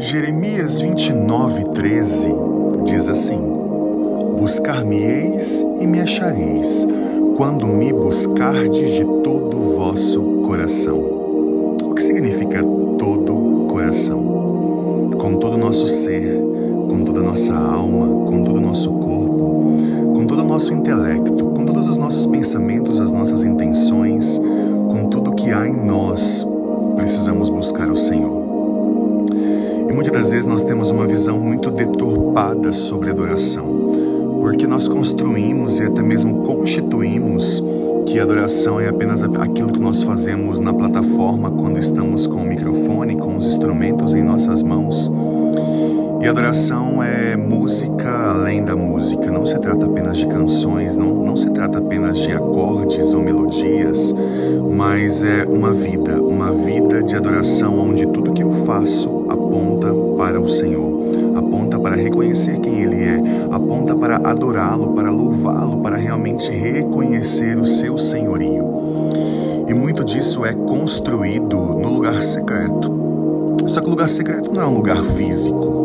Jeremias 29, 13 diz assim: Buscar-me-eis e me achareis, quando me buscardes de todo o vosso coração. O que significa todo coração? Com todo o nosso ser, com toda a nossa alma, com todo o nosso corpo, com todo o nosso intelecto, com todos os nossos pensamentos, as nossas intenções, com tudo que há em nós, precisamos buscar o Senhor. Muitas vezes nós temos uma visão muito deturpada sobre adoração, porque nós construímos e até mesmo constituímos que adoração é apenas aquilo que nós fazemos na plataforma quando estamos com o microfone, com os instrumentos em nossas mãos. E adoração é música além da música. Não se trata apenas de canções, não, não se trata apenas de acordes ou melodias, mas é uma vida, uma vida de adoração onde tudo que eu faço aponta para o Senhor, aponta para reconhecer quem Ele é, aponta para adorá-lo, para louvá-lo, para realmente reconhecer o seu senhorio. E muito disso é construído no lugar secreto. Só que lugar secreto não é um lugar físico.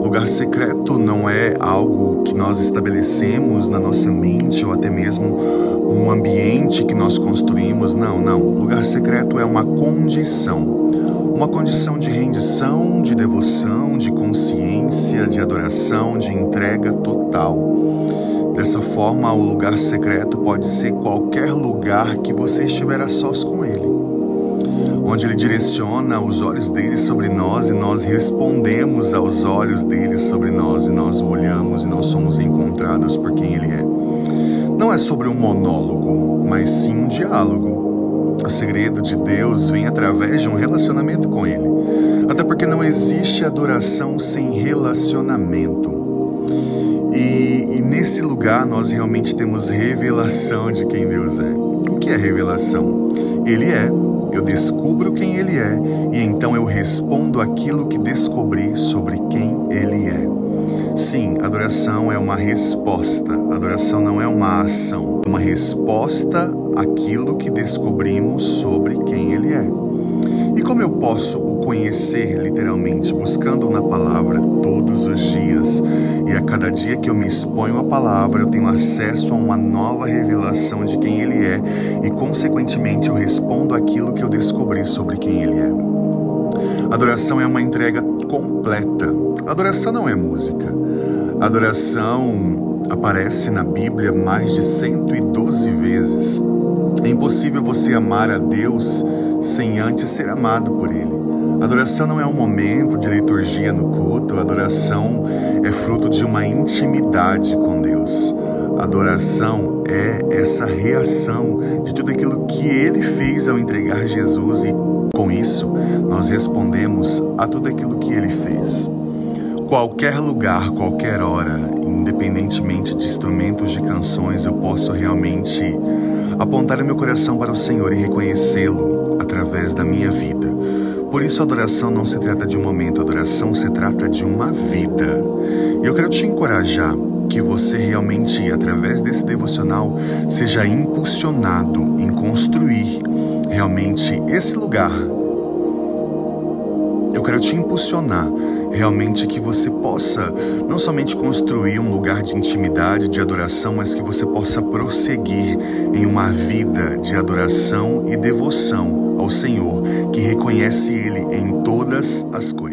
Lugar secreto não é algo que nós estabelecemos na nossa mente ou até mesmo um ambiente que nós construímos. Não, não. Lugar secreto é uma condição. Uma condição de rendição, de devoção, de consciência, de adoração, de entrega total. Dessa forma, o lugar secreto pode ser qualquer lugar que você estiver a sós com Ele onde Ele direciona os olhos dele sobre nós e nós respondemos aos olhos dele sobre nós e nós olhamos e nós somos encontrados por quem Ele é. Não é sobre um monólogo, mas sim um diálogo. O segredo de Deus vem através de um relacionamento com Ele. Até porque não existe adoração sem relacionamento. E, e, nesse lugar nós realmente temos revelação de quem Deus é. O que é revelação? Ele é eu descubro quem Ele é e então eu respondo aquilo que descobri sobre quem Ele é. Sim, adoração é uma resposta, adoração não é uma ação, uma resposta àquilo que descobrimos sobre quem Ele é. E como eu posso o conhecer literalmente, buscando na palavra todos os dias? E a cada dia que eu me exponho à palavra, eu tenho acesso a uma nova revelação de quem Ele é e, consequentemente, eu respondo aquilo que eu descobri sobre quem Ele é. Adoração é uma entrega completa. Adoração não é música. Adoração aparece na Bíblia mais de 112 vezes. É impossível você amar a Deus sem antes ser amado por Ele. Adoração não é um momento de liturgia no culto, adoração é fruto de uma intimidade com Deus. Adoração é essa reação de tudo aquilo que Ele fez ao entregar Jesus e com isso nós respondemos a tudo aquilo que Ele fez. Qualquer lugar, qualquer hora, independentemente de instrumentos de canções, eu posso realmente apontar o meu coração para o Senhor e reconhecê-lo através da minha vida. Por isso, adoração não se trata de um momento, adoração se trata de uma vida. E eu quero te encorajar que você realmente, através desse devocional, seja impulsionado em construir realmente esse lugar. Eu quero te impulsionar realmente que você possa não somente construir um lugar de intimidade, de adoração, mas que você possa prosseguir em uma vida de adoração e devoção ao Senhor, que reconhece Ele em todas as coisas.